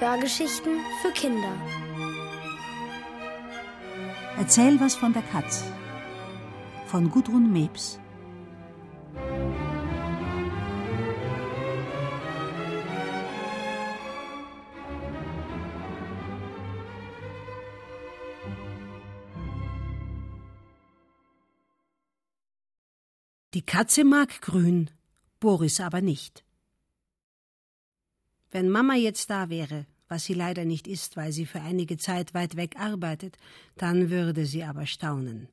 Hörgeschichten für Kinder. Erzähl was von der Katz. Von Gudrun Mebs. Die Katze mag grün, Boris aber nicht. Wenn Mama jetzt da wäre, was sie leider nicht ist, weil sie für einige Zeit weit weg arbeitet, dann würde sie aber staunen.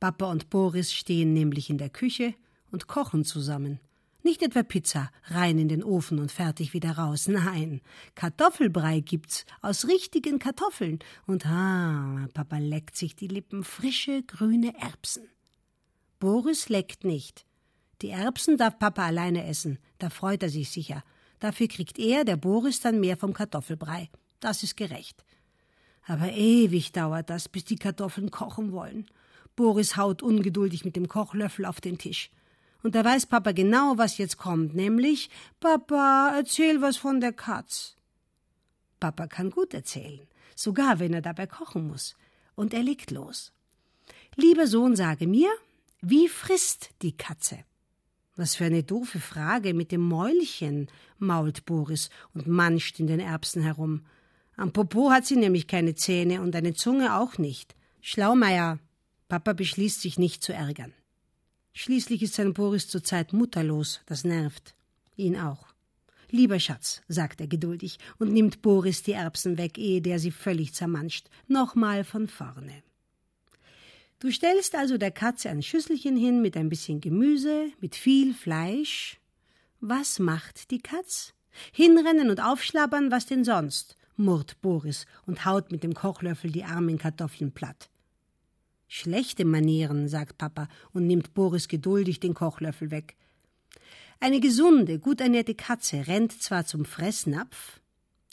Papa und Boris stehen nämlich in der Küche und kochen zusammen. Nicht etwa Pizza, rein in den Ofen und fertig wieder raus. Nein, Kartoffelbrei gibt's aus richtigen Kartoffeln. Und ah, Papa leckt sich die Lippen frische grüne Erbsen. Boris leckt nicht. Die Erbsen darf Papa alleine essen, da freut er sich sicher. Dafür kriegt er, der Boris, dann mehr vom Kartoffelbrei. Das ist gerecht. Aber ewig dauert das, bis die Kartoffeln kochen wollen. Boris haut ungeduldig mit dem Kochlöffel auf den Tisch. Und da weiß Papa genau, was jetzt kommt, nämlich Papa, erzähl was von der Katz. Papa kann gut erzählen, sogar wenn er dabei kochen muss. Und er legt los. Lieber Sohn, sage mir, wie frisst die Katze? Was für eine doofe Frage mit dem Mäulchen, mault Boris und manscht in den Erbsen herum. Am Popo hat sie nämlich keine Zähne und eine Zunge auch nicht. Schlaumeier. Papa beschließt sich nicht zu ärgern. Schließlich ist sein Boris zurzeit mutterlos, das nervt. Ihn auch. Lieber Schatz, sagt er geduldig und nimmt Boris die Erbsen weg, ehe der sie völlig zermanscht. Nochmal von vorne. Du stellst also der Katze ein Schüsselchen hin mit ein bisschen Gemüse, mit viel Fleisch. Was macht die Katz? Hinrennen und aufschlabbern, was denn sonst? murrt Boris und haut mit dem Kochlöffel die armen Kartoffeln platt. Schlechte Manieren, sagt Papa und nimmt Boris geduldig den Kochlöffel weg. Eine gesunde, gut ernährte Katze rennt zwar zum Fressnapf,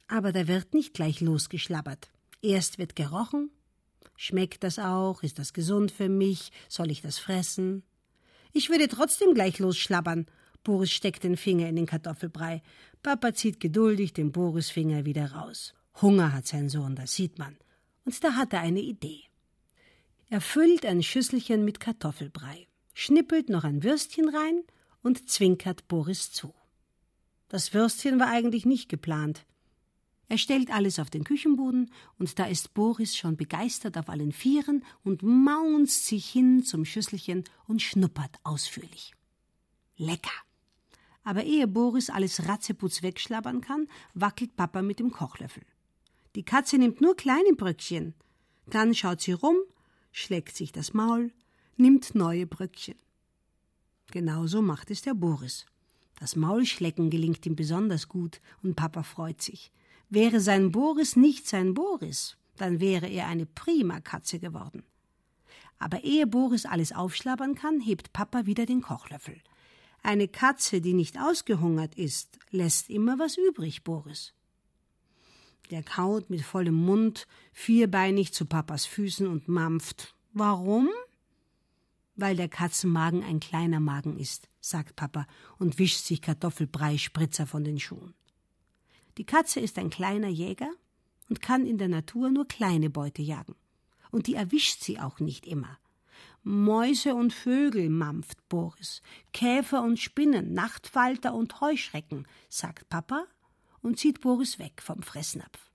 aber da wird nicht gleich losgeschlabbert. Erst wird gerochen, Schmeckt das auch? Ist das gesund für mich? Soll ich das fressen? Ich würde trotzdem gleich losschlabbern. Boris steckt den Finger in den Kartoffelbrei. Papa zieht geduldig den Borisfinger wieder raus. Hunger hat sein Sohn, das sieht man. Und da hat er eine Idee. Er füllt ein Schüsselchen mit Kartoffelbrei, schnippelt noch ein Würstchen rein und zwinkert Boris zu. Das Würstchen war eigentlich nicht geplant. Er stellt alles auf den Küchenboden, und da ist Boris schon begeistert auf allen Vieren und maunzt sich hin zum Schüsselchen und schnuppert ausführlich. Lecker! Aber ehe Boris alles Ratzeputz wegschlabbern kann, wackelt Papa mit dem Kochlöffel. Die Katze nimmt nur kleine Bröckchen. Dann schaut sie rum, schlägt sich das Maul, nimmt neue Bröckchen. Genauso macht es der Boris. Das Maulschlecken gelingt ihm besonders gut und Papa freut sich. Wäre sein Boris nicht sein Boris, dann wäre er eine prima Katze geworden. Aber ehe Boris alles aufschlabbern kann, hebt Papa wieder den Kochlöffel. Eine Katze, die nicht ausgehungert ist, lässt immer was übrig, Boris. Der kaut mit vollem Mund vierbeinig zu Papas Füßen und mampft. Warum? Weil der Katzenmagen ein kleiner Magen ist, sagt Papa und wischt sich Kartoffelbrei-Spritzer von den Schuhen. Die Katze ist ein kleiner Jäger und kann in der Natur nur kleine Beute jagen. Und die erwischt sie auch nicht immer. Mäuse und Vögel, mampft Boris, Käfer und Spinnen, Nachtfalter und Heuschrecken, sagt Papa und zieht Boris weg vom Fressnapf.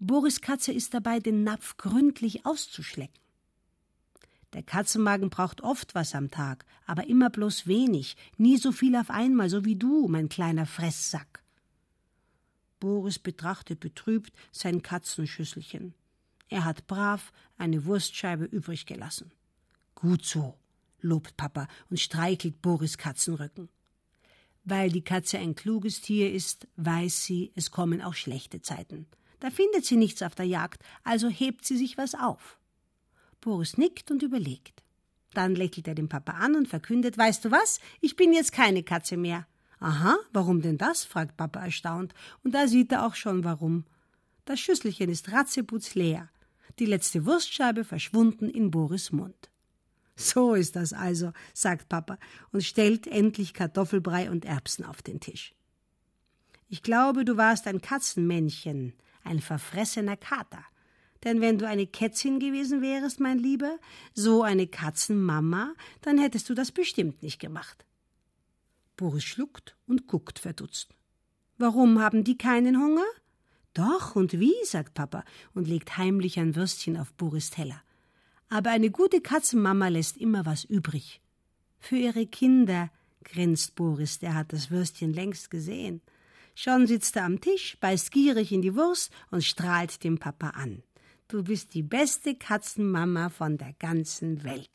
Boris Katze ist dabei, den Napf gründlich auszuschlecken. Der Katzenmagen braucht oft was am Tag, aber immer bloß wenig, nie so viel auf einmal, so wie du, mein kleiner Fresssack. Boris betrachtet betrübt sein Katzenschüsselchen. Er hat brav eine Wurstscheibe übrig gelassen. Gut so, lobt Papa und streichelt Boris Katzenrücken. Weil die Katze ein kluges Tier ist, weiß sie, es kommen auch schlechte Zeiten. Da findet sie nichts auf der Jagd, also hebt sie sich was auf. Boris nickt und überlegt. Dann lächelt er den Papa an und verkündet, weißt du was, ich bin jetzt keine Katze mehr. Aha, warum denn das? fragt Papa erstaunt, und da sieht er auch schon warum. Das Schüsselchen ist ratzeputz leer, die letzte Wurstscheibe verschwunden in Boris Mund. So ist das also, sagt Papa und stellt endlich Kartoffelbrei und Erbsen auf den Tisch. Ich glaube, du warst ein Katzenmännchen, ein verfressener Kater. Denn wenn du eine Kätzchen gewesen wärest, mein Lieber, so eine Katzenmama, dann hättest du das bestimmt nicht gemacht. Boris schluckt und guckt verdutzt. Warum haben die keinen Hunger? Doch, und wie, sagt Papa und legt heimlich ein Würstchen auf Boris Teller. Aber eine gute Katzenmama lässt immer was übrig. Für ihre Kinder, grinst Boris, der hat das Würstchen längst gesehen. Schon sitzt er am Tisch, beißt gierig in die Wurst und strahlt dem Papa an. Du bist die beste Katzenmama von der ganzen Welt.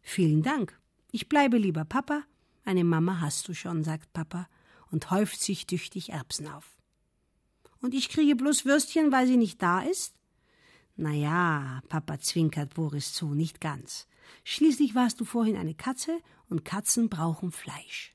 Vielen Dank. Ich bleibe lieber Papa. Eine Mama hast du schon, sagt Papa und häuft sich tüchtig Erbsen auf. Und ich kriege bloß Würstchen, weil sie nicht da ist? Na ja, Papa zwinkert Boris zu, nicht ganz. Schließlich warst du vorhin eine Katze und Katzen brauchen Fleisch.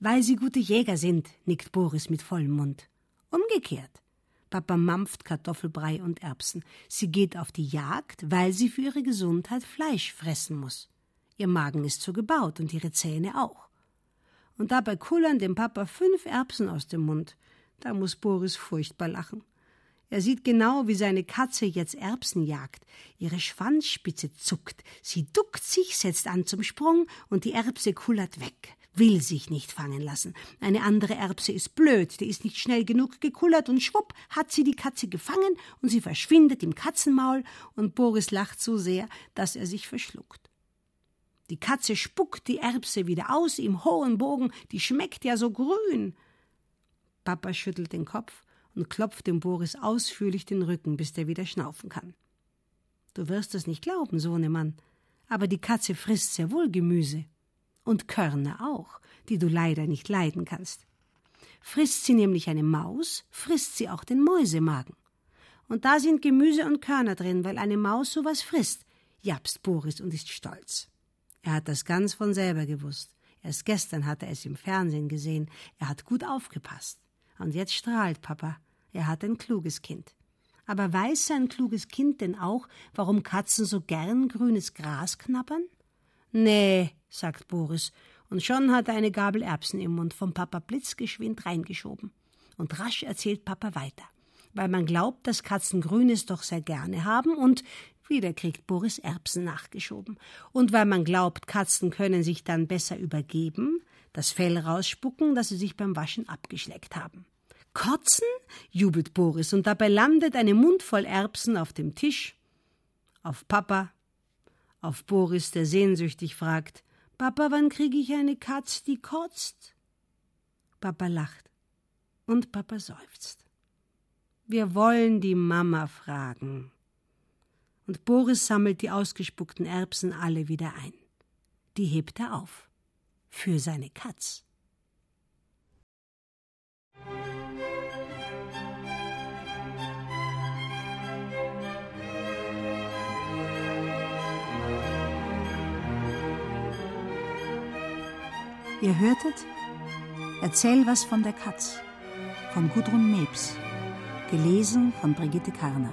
Weil sie gute Jäger sind, nickt Boris mit vollem Mund. Umgekehrt. Papa mampft Kartoffelbrei und Erbsen. Sie geht auf die Jagd, weil sie für ihre Gesundheit Fleisch fressen muss. Ihr Magen ist so gebaut und ihre Zähne auch. Und dabei kullern dem Papa fünf Erbsen aus dem Mund. Da muss Boris furchtbar lachen. Er sieht genau, wie seine Katze jetzt Erbsen jagt. Ihre Schwanzspitze zuckt. Sie duckt sich, setzt an zum Sprung und die Erbse kullert weg will sich nicht fangen lassen. Eine andere Erbse ist blöd, die ist nicht schnell genug gekullert und schwupp hat sie die Katze gefangen und sie verschwindet im Katzenmaul und Boris lacht so sehr, dass er sich verschluckt. Die Katze spuckt die Erbse wieder aus im hohen Bogen, die schmeckt ja so grün. Papa schüttelt den Kopf und klopft dem Boris ausführlich den Rücken, bis der wieder schnaufen kann. Du wirst es nicht glauben, Sohnemann, aber die Katze frisst sehr wohl Gemüse und Körner auch, die du leider nicht leiden kannst. Frisst sie nämlich eine Maus, frisst sie auch den Mäusemagen. Und da sind Gemüse und Körner drin, weil eine Maus sowas frisst, japst Boris und ist stolz. Er hat das ganz von selber gewusst. Erst gestern hat er es im Fernsehen gesehen. Er hat gut aufgepasst. Und jetzt strahlt Papa. Er hat ein kluges Kind. Aber weiß sein kluges Kind denn auch, warum Katzen so gern grünes Gras knabbern? Nee, sagt Boris, und schon hat er eine Gabel Erbsen im Mund vom Papa blitzgeschwind reingeschoben. Und rasch erzählt Papa weiter, weil man glaubt, dass Katzen Grünes doch sehr gerne haben und wieder kriegt Boris Erbsen nachgeschoben. Und weil man glaubt, Katzen können sich dann besser übergeben, das Fell rausspucken, das sie sich beim Waschen abgeschleckt haben. Kotzen? jubelt Boris, und dabei landet eine Mundvoll Erbsen auf dem Tisch, auf Papa, auf Boris, der sehnsüchtig fragt Papa, wann kriege ich eine Katz, die kotzt? Papa lacht und Papa seufzt. Wir wollen die Mama fragen. Und Boris sammelt die ausgespuckten Erbsen alle wieder ein. Die hebt er auf. Für seine Katz. Ihr hörtet Erzähl was von der Katz von Gudrun Mebs, gelesen von Brigitte Karner.